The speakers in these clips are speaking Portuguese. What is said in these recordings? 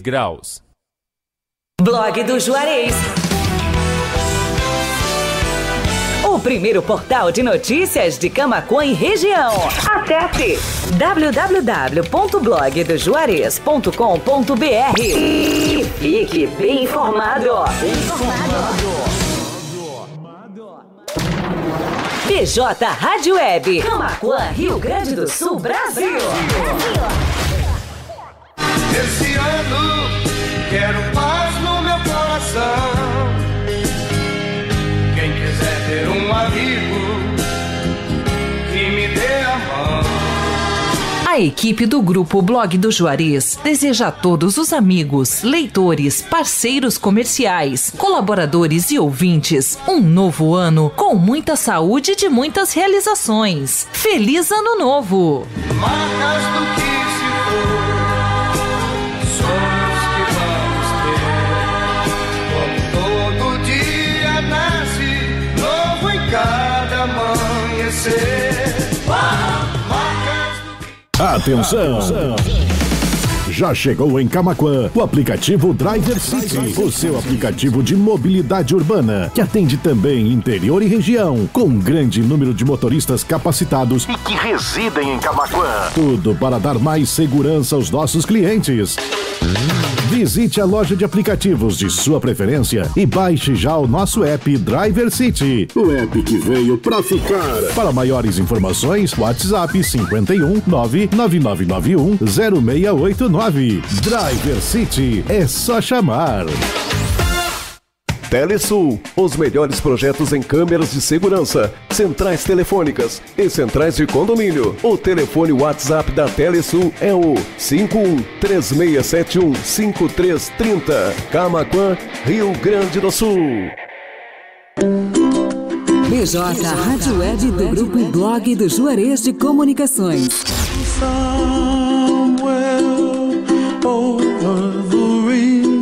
graus. Blog do Juarez. O primeiro portal de notícias de Camacuã e região. Acesse www.blogdojuarez.com.br e fique bem informado. Bem informado. PJ Rádio Web. Camacuã, Rio Grande do Sul, Brasil. Esse ano quero paz no meu coração. Quem quiser ter um amigo que me dê a mão. A equipe do grupo Blog do Juarez deseja a todos os amigos, leitores, parceiros comerciais, colaboradores e ouvintes um novo ano com muita saúde e de muitas realizações. Feliz Ano Novo! Marcas do que do Atenção! Já chegou em Camaquã o aplicativo Driver City, o seu aplicativo de mobilidade urbana, que atende também interior e região, com um grande número de motoristas capacitados e que residem em Camaquã. Tudo para dar mais segurança aos nossos clientes. Visite a loja de aplicativos de sua preferência e baixe já o nosso app Driver City. O app que veio pra ficar. Para maiores informações, WhatsApp 51 99991 0689. Driver City é só chamar. Telesul, os melhores projetos em câmeras de segurança, centrais telefônicas e centrais de condomínio. O telefone WhatsApp da Telesul é o 5136715330. Camaquã, Rio Grande do Sul. BJ Rádio Web do Grupo e Blog do Juarez de Comunicações.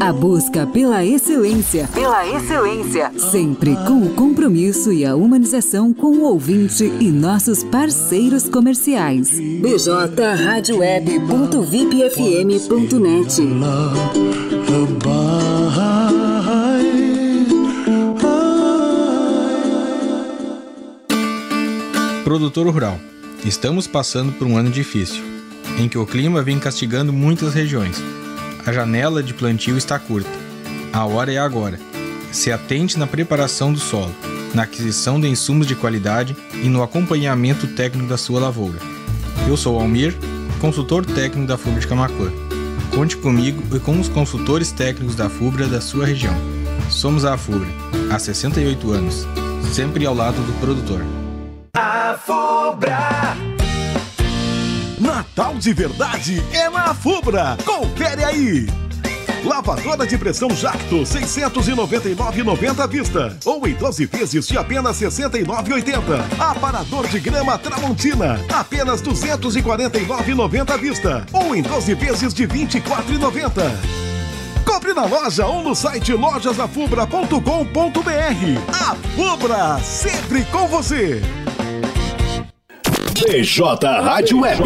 A busca pela excelência. Pela excelência. Sempre com o compromisso e a humanização com o ouvinte e nossos parceiros comerciais. bjradioweb.vipfm.net Produtor rural. Estamos passando por um ano difícil, em que o clima vem castigando muitas regiões. A janela de plantio está curta. A hora é agora. Se atente na preparação do solo, na aquisição de insumos de qualidade e no acompanhamento técnico da sua lavoura. Eu sou Almir, consultor técnico da FUBRA de Camacuã. Conte comigo e com os consultores técnicos da FUBRA da sua região. Somos a FUBRA, há 68 anos, sempre ao lado do produtor. A Fubra. Natal de verdade é na Fubra. Confere aí. Lavadora de pressão Jacto 699,90 à vista ou em 12 vezes de apenas 69,80. Aparador de grama Tramontina apenas 249,90 à vista ou em 12 vezes de 24,90. Compre na loja ou no site lojasafubra.com.br. A Fubra, sempre com você. BJ Rádio Web.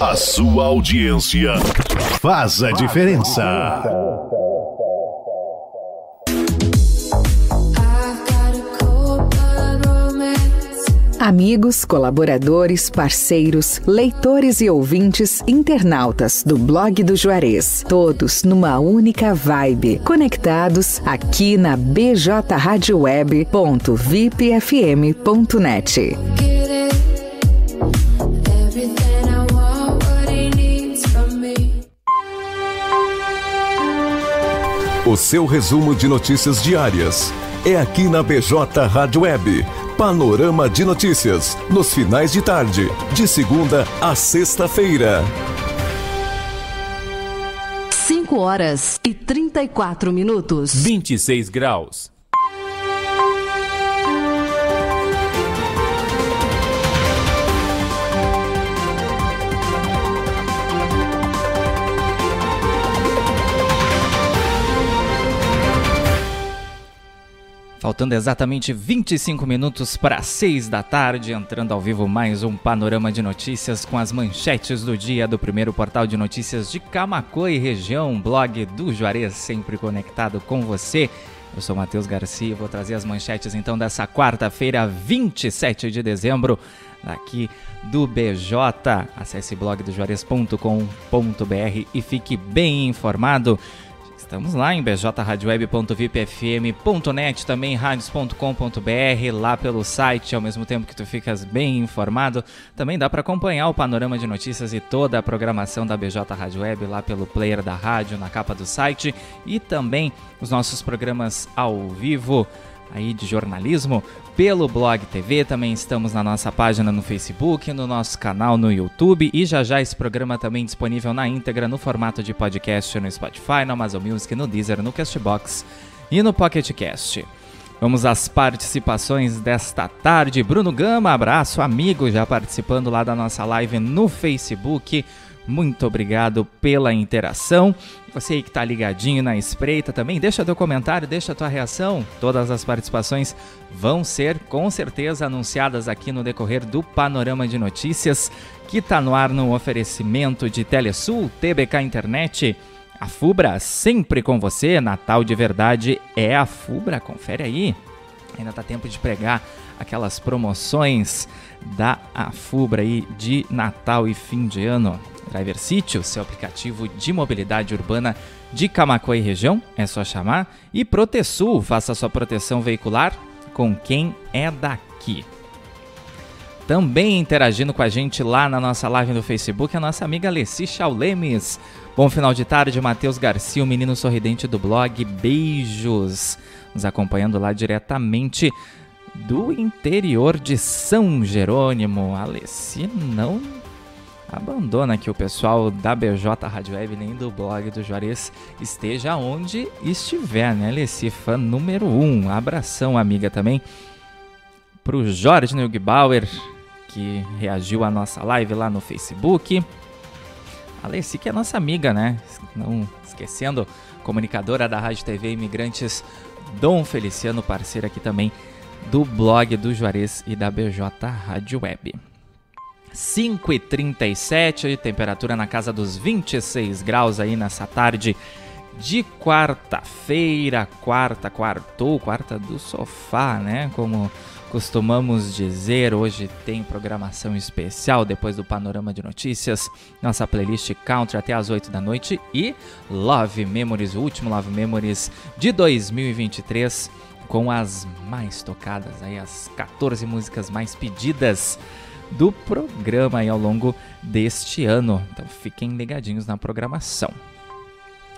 A sua audiência faz a diferença. Amigos, colaboradores, parceiros, leitores e ouvintes, internautas do blog do Juarez, todos numa única vibe, conectados aqui na bjradioweb.vipfm.net. O seu resumo de notícias diárias é aqui na BJ Rádio Web. Panorama de notícias nos finais de tarde, de segunda a sexta-feira. 5 horas e 34 minutos. 26 graus. Faltando exatamente 25 minutos para 6 da tarde, entrando ao vivo mais um panorama de notícias com as manchetes do dia do primeiro portal de notícias de Camacô e região, blog do Juarez, sempre conectado com você. Eu sou Matheus Garcia e vou trazer as manchetes então dessa quarta-feira, 27 de dezembro, aqui do BJ. Acesse blogdojuarez.com.br e fique bem informado. Estamos lá em bjradioweb.vipfm.net, também radios.com.br, lá pelo site, ao mesmo tempo que tu ficas bem informado. Também dá para acompanhar o panorama de notícias e toda a programação da BJ Rádio Web lá pelo player da rádio, na capa do site e também os nossos programas ao vivo aí de jornalismo pelo Blog TV, também estamos na nossa página no Facebook, no nosso canal no YouTube e já já esse programa também disponível na íntegra no formato de podcast no Spotify, no Amazon Music, no Deezer, no Castbox e no Pocket Cast. Vamos às participações desta tarde. Bruno Gama, abraço, amigo, já participando lá da nossa live no Facebook. Muito obrigado pela interação. Você aí que está ligadinho na espreita também, deixa teu comentário, deixa tua reação. Todas as participações vão ser com certeza anunciadas aqui no decorrer do Panorama de Notícias, que está no ar no oferecimento de Telesul, TBK Internet. A Fubra sempre com você, Natal de verdade é a Fubra, confere aí. Ainda tá tempo de pregar aquelas promoções da Afubra aí de Natal e fim de ano. Driver City, o seu aplicativo de mobilidade urbana de Camacuã e região, é só chamar. E Protesul, faça sua proteção veicular com quem é daqui. Também interagindo com a gente lá na nossa live no Facebook, a nossa amiga Alessi Chaulemes. Bom final de tarde, Matheus Garcia, o menino sorridente do blog. Beijos. Nos acompanhando lá diretamente do interior de São Jerônimo. Alessi não abandona que o pessoal da BJ Rádio Web nem do blog do Juarez esteja onde estiver, né, Alessi? Fã número 1. Um. Abração, amiga, também pro Jorge Neugbauer, que reagiu à nossa live lá no Facebook. Alessi, que é nossa amiga, né? Não esquecendo, comunicadora da Rádio TV Imigrantes, Dom Feliciano, parceiro aqui também do blog do Juarez e da BJ Rádio Web. 5 e 37 temperatura na casa dos 26 graus aí nessa tarde de quarta-feira, quarta, quartou, quarta do sofá, né? Como costumamos dizer, hoje tem programação especial depois do panorama de notícias, nossa playlist Country até as 8 da noite e Love Memories, o último Love Memories de 2023 com as mais tocadas aí as 14 músicas mais pedidas do programa aí ao longo deste ano. Então fiquem ligadinhos na programação.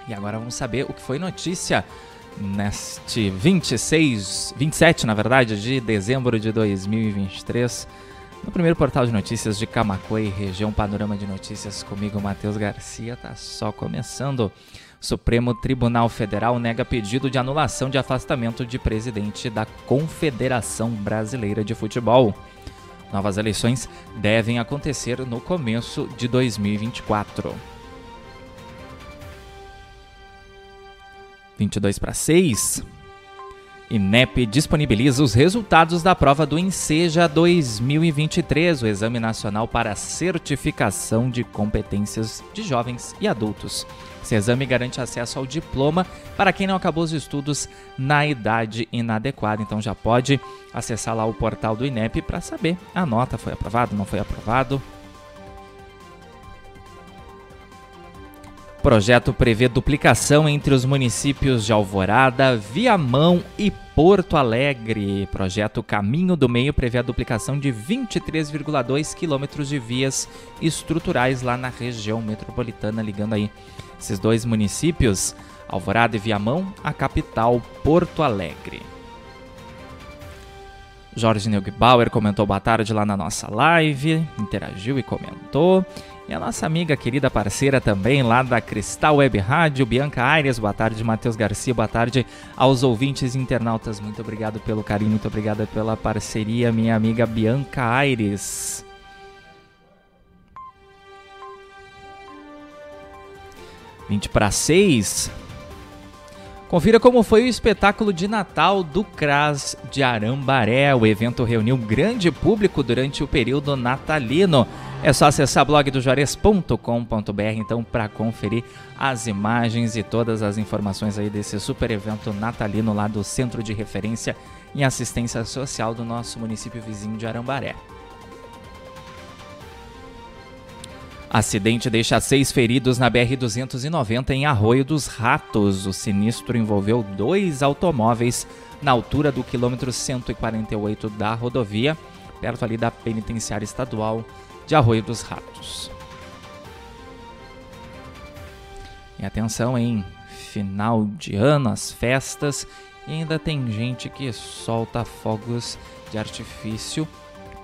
E agora vamos saber o que foi notícia neste 26, 27, na verdade, de dezembro de 2023, no primeiro portal de notícias de Camacuã região Panorama de Notícias comigo, Matheus Garcia, tá só começando. Supremo Tribunal Federal nega pedido de anulação de afastamento de presidente da Confederação Brasileira de Futebol. Novas eleições devem acontecer no começo de 2024. 22 para 6. INEP disponibiliza os resultados da prova do Enseja 2023, o Exame Nacional para Certificação de Competências de Jovens e Adultos. Esse exame garante acesso ao diploma para quem não acabou os estudos na idade inadequada. Então já pode acessar lá o portal do INEP para saber a nota foi aprovado, não foi aprovado. Projeto prevê duplicação entre os municípios de Alvorada, Viamão e Porto Alegre. Projeto Caminho do Meio prevê a duplicação de 23,2 quilômetros de vias estruturais lá na região metropolitana, ligando aí esses dois municípios, Alvorada e Viamão, a capital Porto Alegre. Jorge Neugbauer comentou boa tarde lá na nossa live, interagiu e comentou. E a nossa amiga, querida parceira também lá da Cristal Web Rádio, Bianca Aires, boa tarde, Matheus Garcia, boa tarde aos ouvintes e internautas. Muito obrigado pelo carinho, muito obrigada pela parceria, minha amiga Bianca Aires. Vinte para seis. Confira como foi o espetáculo de Natal do CRAS de Arambaré. O evento reuniu grande público durante o período natalino. É só acessar blogdojores.com.br então para conferir as imagens e todas as informações aí desse super evento natalino lá do Centro de Referência em Assistência Social do nosso município vizinho de Arambaré. Acidente deixa seis feridos na BR-290 em Arroio dos Ratos. O sinistro envolveu dois automóveis na altura do quilômetro 148 da rodovia, perto ali da penitenciária estadual de Arroio dos Ratos. E atenção, em final de ano, as festas, e ainda tem gente que solta fogos de artifício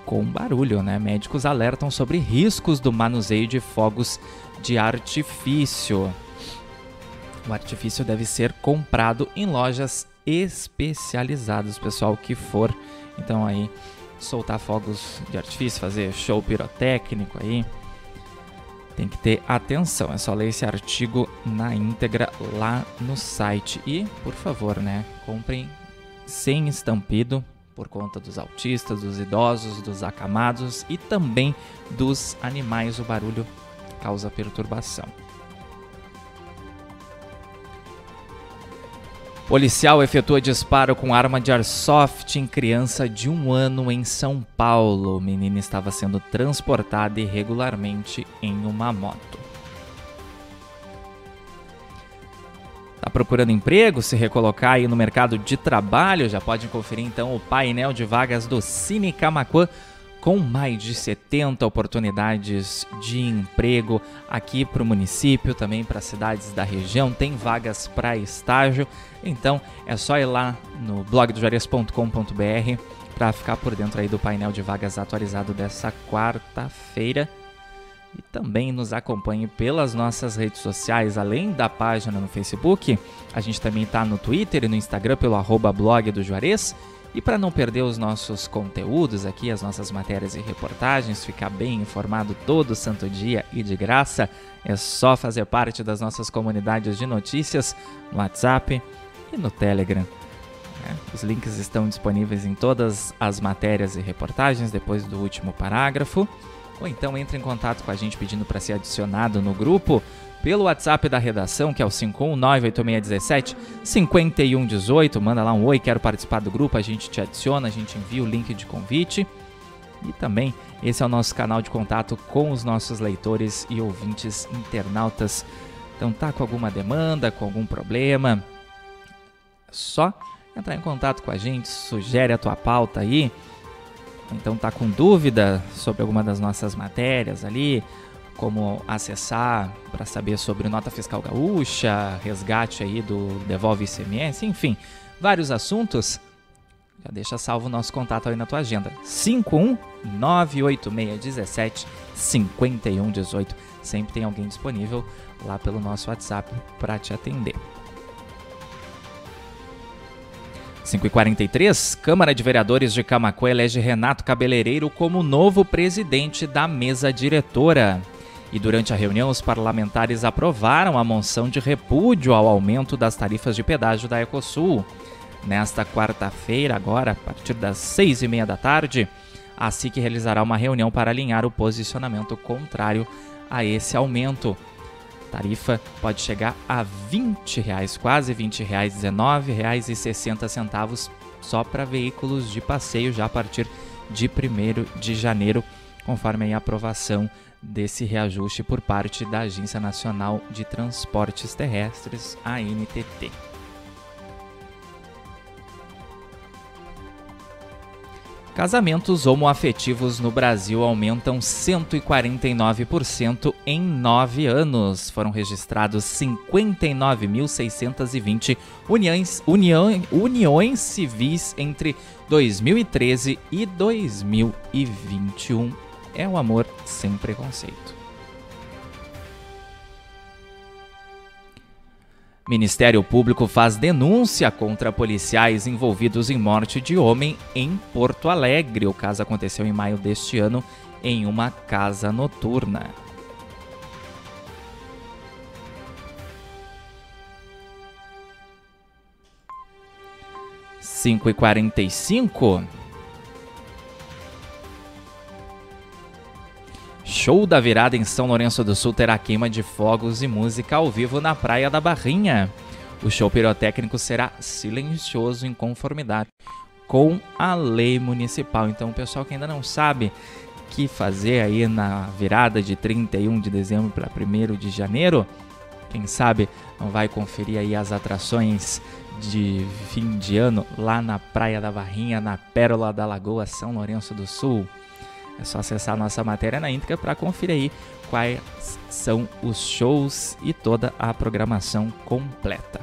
com barulho, né? Médicos alertam sobre riscos do manuseio de fogos de artifício. O artifício deve ser comprado em lojas especializadas, pessoal que for. Então aí soltar fogos de artifício, fazer show pirotécnico aí, tem que ter atenção. É só ler esse artigo na íntegra lá no site e, por favor, né, comprem sem estampido por conta dos autistas, dos idosos, dos acamados e também dos animais. O barulho causa perturbação. Policial efetua disparo com arma de airsoft em criança de um ano em São Paulo. Menina estava sendo transportada irregularmente em uma moto. Está procurando emprego, se recolocar aí no mercado de trabalho? Já pode conferir então o painel de vagas do Cine Camacuã com mais de 70 oportunidades de emprego aqui para o município, também para cidades da região, tem vagas para estágio. Então é só ir lá no blogdojarias.com.br para ficar por dentro aí do painel de vagas atualizado dessa quarta-feira e também nos acompanhe pelas nossas redes sociais, além da página no Facebook. A gente também está no Twitter e no Instagram pelo arroba blog do Juarez. E para não perder os nossos conteúdos aqui, as nossas matérias e reportagens, ficar bem informado todo santo dia e de graça, é só fazer parte das nossas comunidades de notícias no WhatsApp e no Telegram. É, os links estão disponíveis em todas as matérias e reportagens depois do último parágrafo ou então entre em contato com a gente pedindo para ser adicionado no grupo pelo WhatsApp da redação, que é o 5198617 5118. Manda lá um oi, quero participar do grupo, a gente te adiciona, a gente envia o link de convite. E também esse é o nosso canal de contato com os nossos leitores e ouvintes internautas. Então tá com alguma demanda, com algum problema, só entrar em contato com a gente, sugere a tua pauta aí então tá com dúvida sobre alguma das nossas matérias ali, como acessar para saber sobre nota fiscal gaúcha, resgate aí do devolve ICMS, enfim, vários assuntos. Já deixa salvo o nosso contato aí na tua agenda. 5198617 5118. Sempre tem alguém disponível lá pelo nosso WhatsApp para te atender. 5h43, Câmara de Vereadores de Camacuã elege Renato Cabeleireiro como novo presidente da mesa diretora. E durante a reunião, os parlamentares aprovaram a moção de repúdio ao aumento das tarifas de pedágio da Ecosul. Nesta quarta-feira, agora, a partir das seis e meia da tarde, a SIC realizará uma reunião para alinhar o posicionamento contrário a esse aumento tarifa pode chegar a 20 reais, quase 20 reais, 19 reais e 60 centavos só para veículos de passeio já a partir de 1 de janeiro, conforme a aprovação desse reajuste por parte da Agência Nacional de Transportes Terrestres, ANTT. Casamentos homoafetivos no Brasil aumentam 149% em nove anos. Foram registrados 59.620 uniões, uniões civis entre 2013 e 2021. É o amor sem preconceito. Ministério Público faz denúncia contra policiais envolvidos em morte de homem em Porto Alegre. O caso aconteceu em maio deste ano em uma casa noturna. 5 e 45 Show da virada em São Lourenço do Sul terá queima de fogos e música ao vivo na Praia da Barrinha. O show pirotécnico será silencioso em conformidade com a lei municipal. Então, o pessoal que ainda não sabe que fazer aí na virada de 31 de dezembro para 1 de janeiro, quem sabe não vai conferir aí as atrações de fim de ano lá na Praia da Barrinha, na Pérola da Lagoa, São Lourenço do Sul. É só acessar a nossa matéria na íntegra para conferir aí quais são os shows e toda a programação completa.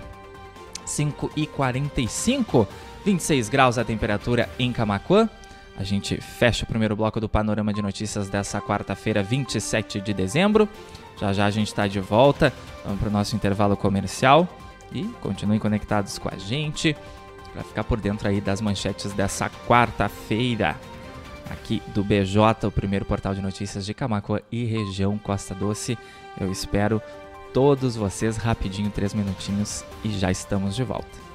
5 e 45, 26 graus a temperatura em Camacuã. A gente fecha o primeiro bloco do Panorama de Notícias dessa quarta-feira, 27 de dezembro. Já já a gente está de volta. Vamos para o nosso intervalo comercial. E continuem conectados com a gente para ficar por dentro aí das manchetes dessa quarta-feira. Aqui do BJ, o primeiro portal de notícias de Camacoa e região Costa Doce. Eu espero todos vocês rapidinho, três minutinhos e já estamos de volta.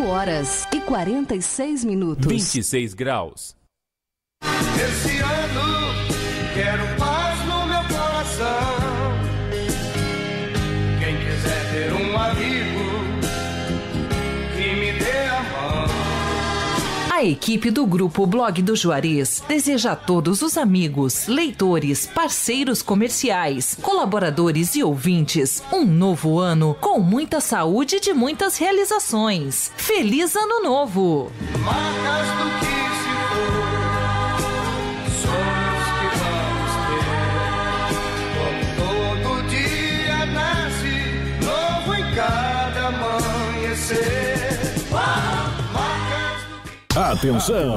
5 horas e 46 minutos. 26 graus. Esse ano quero A equipe do Grupo Blog do Juarez deseja a todos os amigos, leitores, parceiros comerciais, colaboradores e ouvintes um novo ano com muita saúde e de muitas realizações. Feliz Ano Novo! Marcas do que Do Atenção!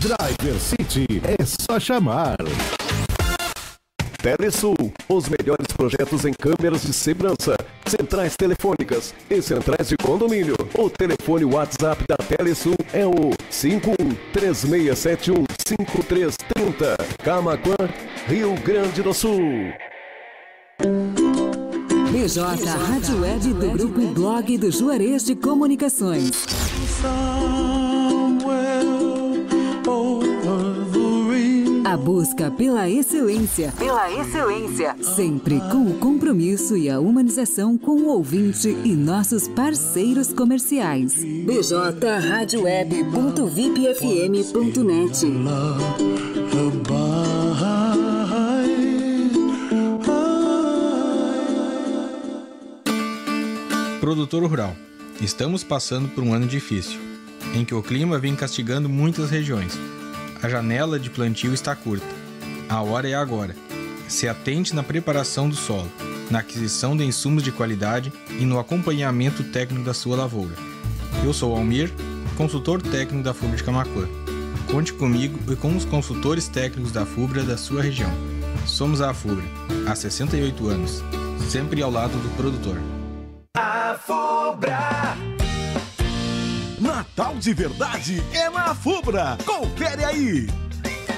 Driver City é só chamar. Telesul, os melhores projetos em câmeras de segurança, centrais telefônicas e centrais de condomínio. O telefone WhatsApp da Telesul é o 5136715330. Camaquã, Rio Grande do Sul. BJ Rádio Web do Grupo Blog do Juarez de Comunicações. Busca pela excelência. Pela excelência. Sempre com o compromisso e a humanização com o ouvinte e nossos parceiros comerciais. bjradioweb.vipfm.net Produtor rural. Estamos passando por um ano difícil, em que o clima vem castigando muitas regiões. A janela de plantio está curta. A hora é agora. Se atente na preparação do solo, na aquisição de insumos de qualidade e no acompanhamento técnico da sua lavoura. Eu sou Almir, consultor técnico da FUBRA de Camacuã. Conte comigo e com os consultores técnicos da FUBRA da sua região. Somos a FUBRA, há 68 anos, sempre ao lado do produtor. A Fubra. Natal de verdade é na Fubra. Confere aí.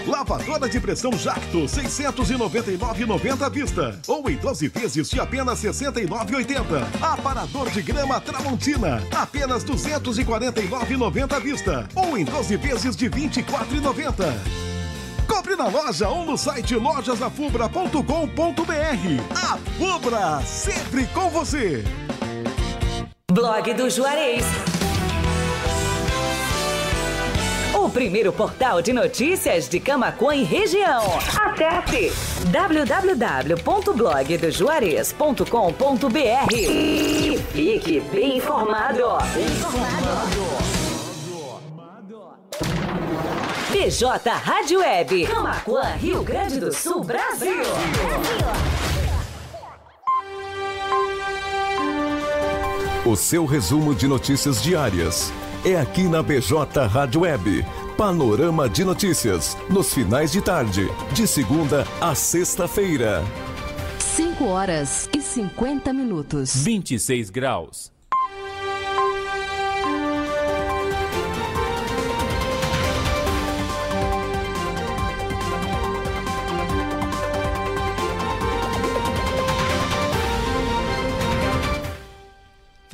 Lavadora de pressão Jacto, 699,90 à vista. Ou em 12 vezes de apenas 69,80. Aparador de grama Tramontina, apenas 249,90 à vista. Ou em 12 vezes de 24,90. Compre na loja ou no site lojasafubra.com.br. A Fubra, sempre com você. Blog do Juarez. Primeiro portal de notícias de Camacuã e região. Acesse www.blogdojuarez.com.br e fique bem informado. BJ Rádio Web. Camacuã, Rio Grande do Sul, Brasil. O seu resumo de notícias diárias é aqui na BJ Rádio Web. Panorama de notícias, nos finais de tarde, de segunda a sexta-feira. 5 horas e 50 minutos. 26 graus.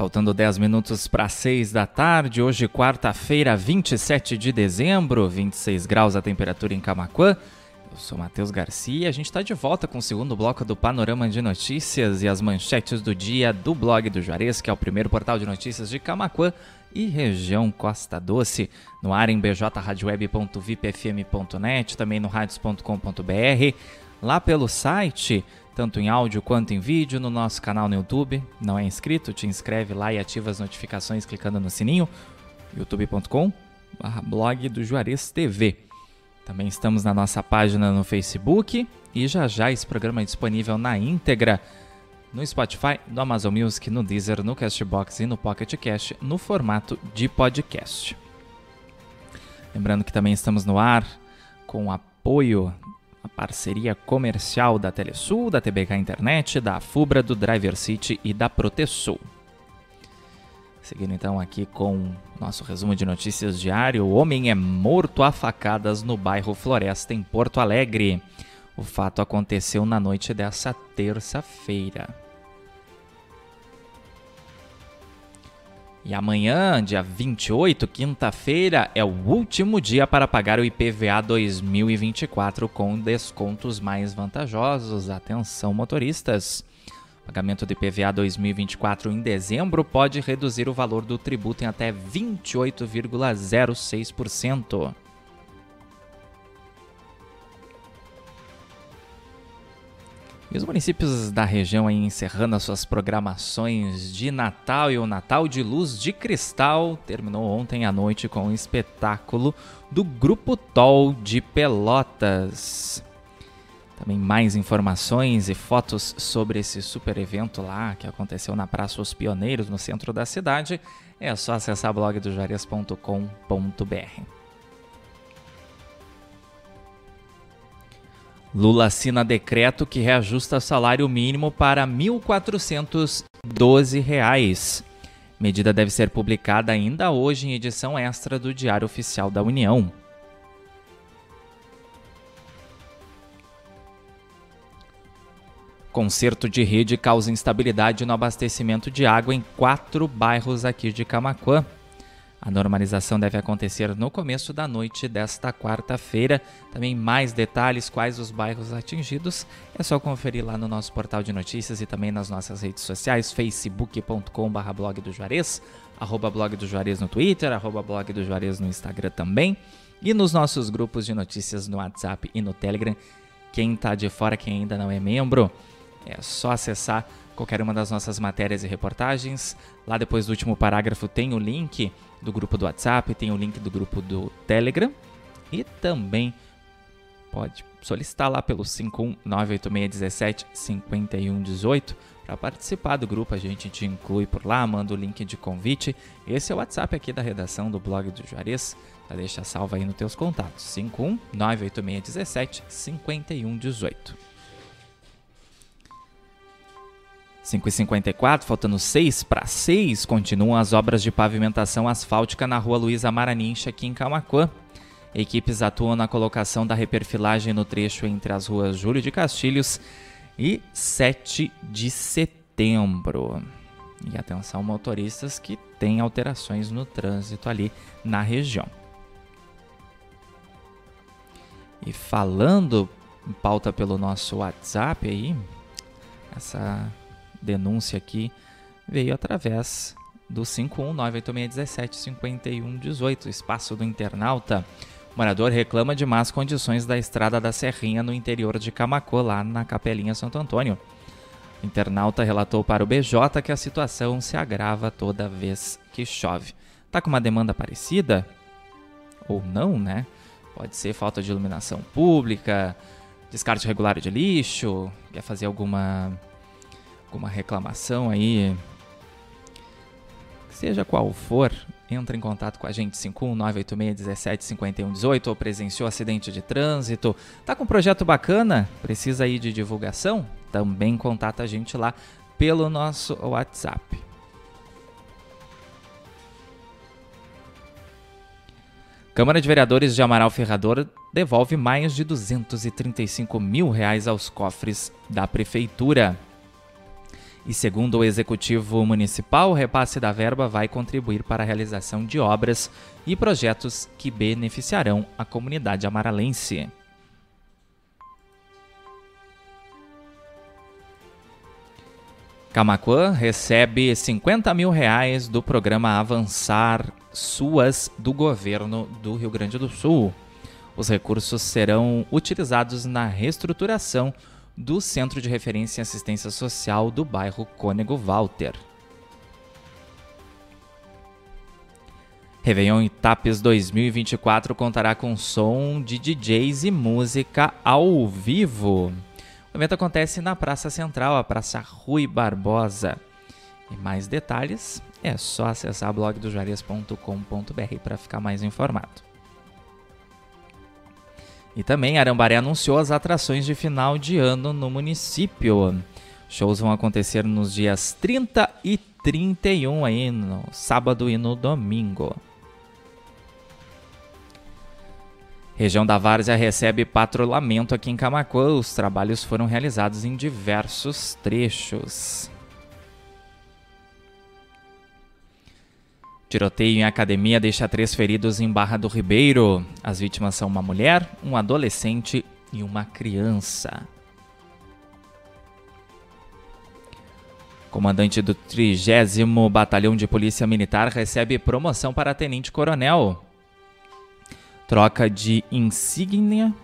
Faltando 10 minutos para 6 da tarde, hoje quarta-feira, 27 de dezembro, 26 graus a temperatura em Camaquã. Eu sou Matheus Garcia e a gente está de volta com o segundo bloco do Panorama de Notícias e as manchetes do dia do blog do Juarez, que é o primeiro portal de notícias de Camaquã e região Costa Doce, no ar em bjradioweb.vipfm.net, também no radios.com.br, lá pelo site tanto em áudio quanto em vídeo, no nosso canal no YouTube. Não é inscrito? Te inscreve lá e ativa as notificações clicando no sininho. youtube.com blog do Juarez TV. Também estamos na nossa página no Facebook e já já esse programa é disponível na íntegra no Spotify, no Amazon Music, no Deezer, no Castbox e no Pocket Cast no formato de podcast. Lembrando que também estamos no ar com apoio a parceria comercial da Telesul, da TBK Internet, da Fubra, do Driver City e da Protesul. Seguindo então aqui com nosso resumo de notícias diário, o homem é morto a facadas no bairro Floresta, em Porto Alegre. O fato aconteceu na noite dessa terça-feira. E amanhã, dia 28, quinta-feira, é o último dia para pagar o IPVA 2024 com descontos mais vantajosos. Atenção, motoristas! O pagamento do IPVA 2024 em dezembro pode reduzir o valor do tributo em até 28,06%. E os municípios da região aí encerrando as suas programações de Natal e o Natal de Luz de Cristal terminou ontem à noite com um espetáculo do Grupo Tol de Pelotas. Também mais informações e fotos sobre esse super evento lá que aconteceu na Praça Os Pioneiros, no centro da cidade, é só acessar blogdojarias.com.br. Lula assina decreto que reajusta salário mínimo para R$ 1.412. Medida deve ser publicada ainda hoje em edição extra do Diário Oficial da União. Conserto de rede causa instabilidade no abastecimento de água em quatro bairros aqui de Camaquã. A normalização deve acontecer no começo da noite desta quarta-feira. Também mais detalhes, quais os bairros atingidos, é só conferir lá no nosso portal de notícias e também nas nossas redes sociais, facebook.com.br blog do Juarez, arroba blog do Juarez no Twitter, arroba blog do Juarez no Instagram também, e nos nossos grupos de notícias no WhatsApp e no Telegram. Quem está de fora, quem ainda não é membro, é só acessar qualquer uma das nossas matérias e reportagens. Lá depois do último parágrafo tem o link do grupo do WhatsApp, tem o link do grupo do Telegram e também pode solicitar lá pelo 51986175118 para participar do grupo. A gente te inclui por lá, manda o link de convite. Esse é o WhatsApp aqui da redação do blog do Juarez. Já deixa salvo aí nos teus contatos. 51986175118. 5h54, faltando 6 para 6, continuam as obras de pavimentação asfáltica na rua Luiza Maranincha, aqui em Camacuã. Equipes atuam na colocação da reperfilagem no trecho entre as ruas Júlio de Castilhos e 7 de setembro. E atenção, motoristas que têm alterações no trânsito ali na região. E falando em pauta pelo nosso WhatsApp aí, essa denúncia aqui veio através do 51986175118, espaço do internauta. O morador reclama de más condições da estrada da Serrinha no interior de Camacô, lá na Capelinha Santo Antônio. O internauta relatou para o BJ que a situação se agrava toda vez que chove. Tá com uma demanda parecida? Ou não, né? Pode ser falta de iluminação pública, descarte regular de lixo, quer fazer alguma alguma reclamação aí, seja qual for, entra em contato com a gente 51986175118 ou presenciou acidente de trânsito, tá com um projeto bacana, precisa aí de divulgação? Também contata a gente lá pelo nosso WhatsApp. Câmara de Vereadores de Amaral Ferrador devolve mais de 235 mil reais aos cofres da Prefeitura. E segundo o Executivo Municipal, o repasse da verba vai contribuir para a realização de obras e projetos que beneficiarão a comunidade amaralense. Camacuã recebe 50 mil reais do programa Avançar SUAS do governo do Rio Grande do Sul. Os recursos serão utilizados na reestruturação do Centro de Referência em Assistência Social do bairro Cônego Walter. Réveillon Itapes 2024 contará com som de DJs e música ao vivo. O evento acontece na Praça Central, a Praça Rui Barbosa. E mais detalhes é só acessar blogdojuarez.com.br para ficar mais informado. E também Arambaré anunciou as atrações de final de ano no município. Shows vão acontecer nos dias 30 e 31 aí, no sábado e no domingo. Região da Várzea recebe patrulhamento aqui em Camacuã. Os trabalhos foram realizados em diversos trechos. Tiroteio em academia deixa três feridos em Barra do Ribeiro. As vítimas são uma mulher, um adolescente e uma criança. Comandante do 30 Batalhão de Polícia Militar recebe promoção para tenente-coronel. Troca de insígnia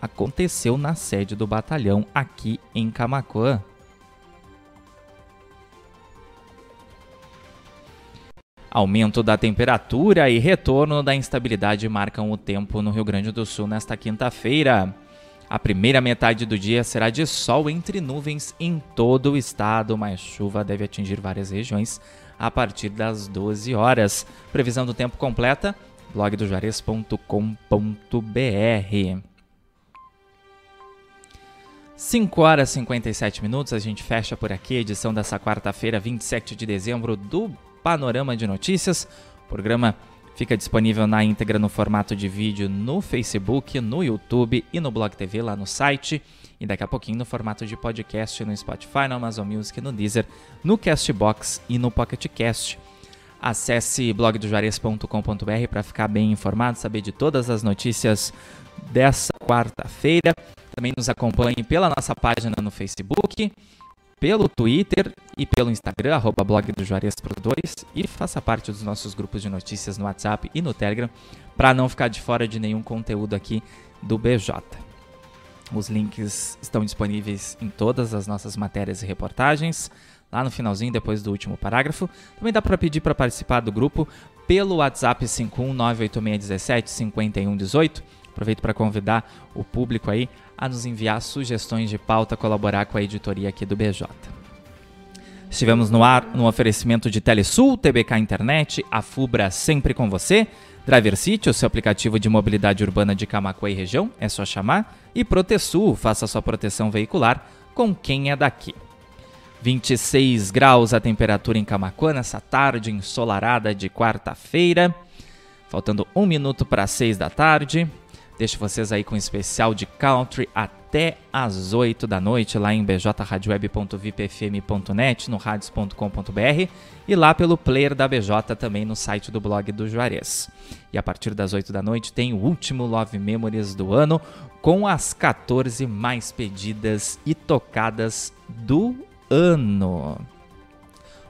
aconteceu na sede do batalhão aqui em Camacuã. Aumento da temperatura e retorno da instabilidade marcam o tempo no Rio Grande do Sul nesta quinta-feira. A primeira metade do dia será de sol entre nuvens em todo o estado, mas chuva deve atingir várias regiões a partir das 12 horas. Previsão do tempo completa blogdojuarez.com.br. 5 horas e 57 minutos, a gente fecha por aqui a edição dessa quarta-feira, 27 de dezembro, do Panorama de Notícias. O programa fica disponível na íntegra no formato de vídeo no Facebook, no YouTube e no Blog TV lá no site. E daqui a pouquinho no formato de podcast no Spotify, no Amazon Music, no Deezer, no Castbox e no Pocket Cast. Acesse blogdojuarez.com.br para ficar bem informado, saber de todas as notícias dessa quarta-feira. Também nos acompanhe pela nossa página no Facebook, pelo Twitter e pelo Instagram, arroba blog do Juarez Produtores, e faça parte dos nossos grupos de notícias no WhatsApp e no Telegram para não ficar de fora de nenhum conteúdo aqui do BJ. Os links estão disponíveis em todas as nossas matérias e reportagens lá no finalzinho, depois do último parágrafo. Também dá para pedir para participar do grupo pelo WhatsApp 51986175118. Aproveito para convidar o público aí a nos enviar sugestões de pauta, colaborar com a editoria aqui do BJ. Estivemos no ar no oferecimento de Telesul, TBK Internet, a Fubra sempre com você, Driver City, o seu aplicativo de mobilidade urbana de Camacuã e região, é só chamar, e Protesul, faça sua proteção veicular com quem é daqui. 26 graus a temperatura em Camacuã nessa tarde ensolarada de quarta-feira. Faltando um minuto para 6 da tarde. Deixo vocês aí com um especial de country até às 8 da noite lá em bjradioweb.vipfm.net, no radios.com.br e lá pelo player da BJ também no site do blog do Juarez. E a partir das 8 da noite tem o último Love Memories do ano com as 14 mais pedidas e tocadas do ano.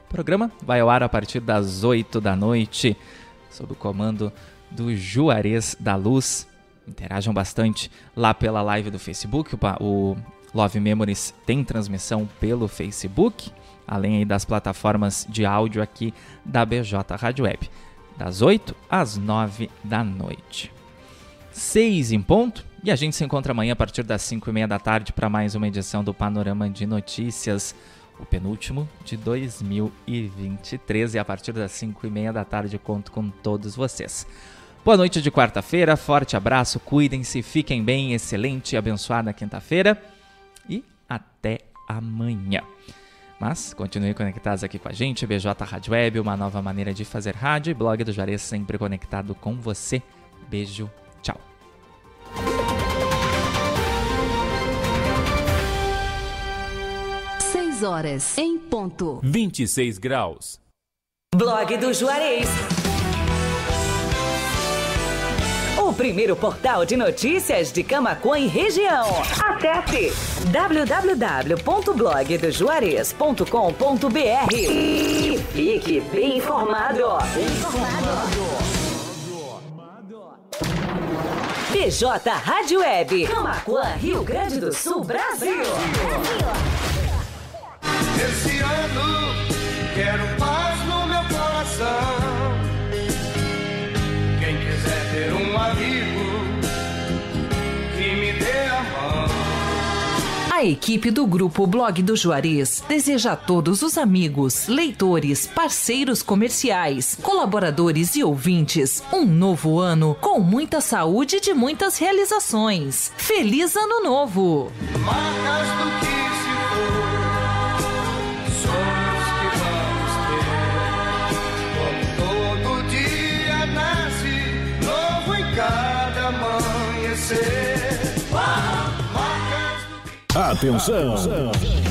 O programa vai ao ar a partir das 8 da noite, sob o comando do Juarez da Luz. Interajam bastante lá pela live do Facebook. O Love Memories tem transmissão pelo Facebook, além das plataformas de áudio aqui da BJ Rádio Web, das 8 às 9 da noite. 6 em ponto. E a gente se encontra amanhã a partir das 5 e meia da tarde para mais uma edição do Panorama de Notícias, o penúltimo de 2023. E a partir das 5 e meia da tarde conto com todos vocês. Boa noite de quarta-feira, forte abraço, cuidem-se, fiquem bem, excelente e abençoada quinta-feira e até amanhã. Mas continue conectados aqui com a gente, BJ Rádio Web, uma nova maneira de fazer rádio e blog do Juarez sempre conectado com você. Beijo, tchau. Seis horas em ponto. 26 graus. Blog do Juarez. O primeiro portal de notícias de Camacuã e região. Acesse www.blogdojuarez.com.br e fique bem informado. Bem informado. Rádio Web. Camacuã, Rio Grande do Sul, Brasil. Esse ano quero paz no meu coração. Ter um amigo que me dê a mão. A equipe do Grupo Blog do Juarez deseja a todos os amigos, leitores, parceiros comerciais, colaboradores e ouvintes um novo ano com muita saúde e de muitas realizações. Feliz Ano Novo! Marcas do que Do Atenção!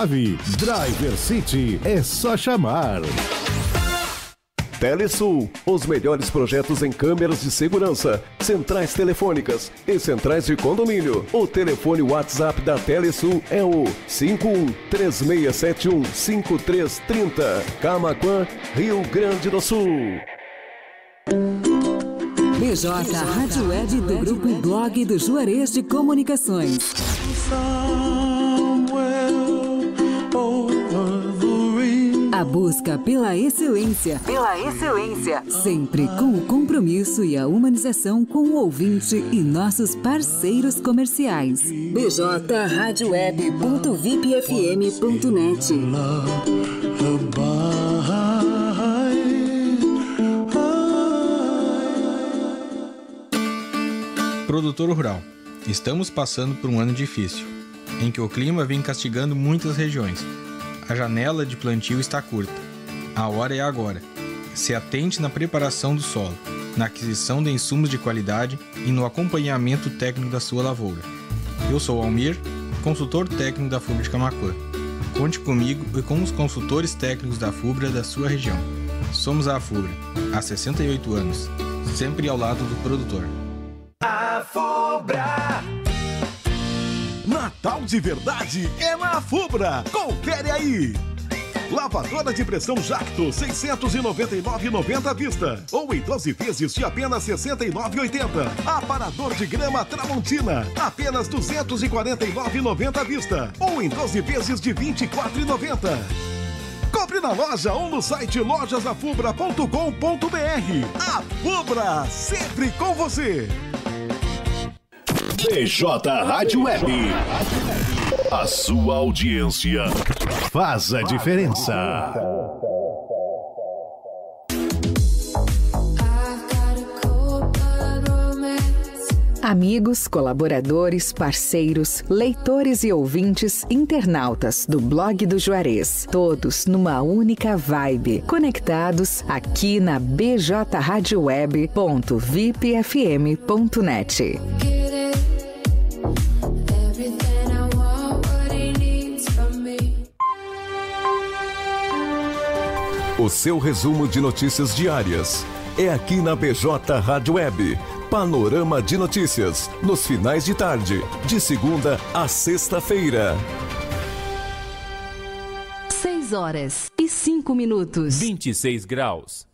Driver City é só chamar. Telesul, os melhores projetos em câmeras de segurança, centrais telefônicas e centrais de condomínio. O telefone WhatsApp da Telesul é o 5136715330. Camaquã, Rio Grande do Sul. BJ Rádio Web do Grupo Blog do Juarez de Comunicações. A busca pela excelência. Pela excelência. Sempre com o compromisso e a humanização com o ouvinte e nossos parceiros comerciais. bjradioweb.vipfm.net Produtor rural. Estamos passando por um ano difícil, em que o clima vem castigando muitas regiões. A janela de plantio está curta. A hora é agora. Se atente na preparação do solo, na aquisição de insumos de qualidade e no acompanhamento técnico da sua lavoura. Eu sou Almir, consultor técnico da FUBRA de Camacuã. Conte comigo e com os consultores técnicos da FUBRA da sua região. Somos a FUBRA, há 68 anos, sempre ao lado do produtor. A Fubra. Natal de verdade é na Fubra. Confere aí. Lavadora de pressão Jacto 699,90 à vista ou em 12 vezes de apenas 69,80. Aparador de grama Tramontina apenas 249,90 à vista ou em 12 vezes de 24,90. Compre na loja ou no site lojasafubra.com.br. A Fubra, sempre com você. BJ Rádio Web. A sua audiência faz a diferença. Amigos, colaboradores, parceiros, leitores e ouvintes, internautas do blog do Juarez, todos numa única vibe, conectados aqui na bjradioweb.vipfm.net. O seu resumo de notícias diárias é aqui na BJ Rádio Web. Panorama de notícias, nos finais de tarde, de segunda a sexta-feira. 6 horas e 5 minutos. 26 graus.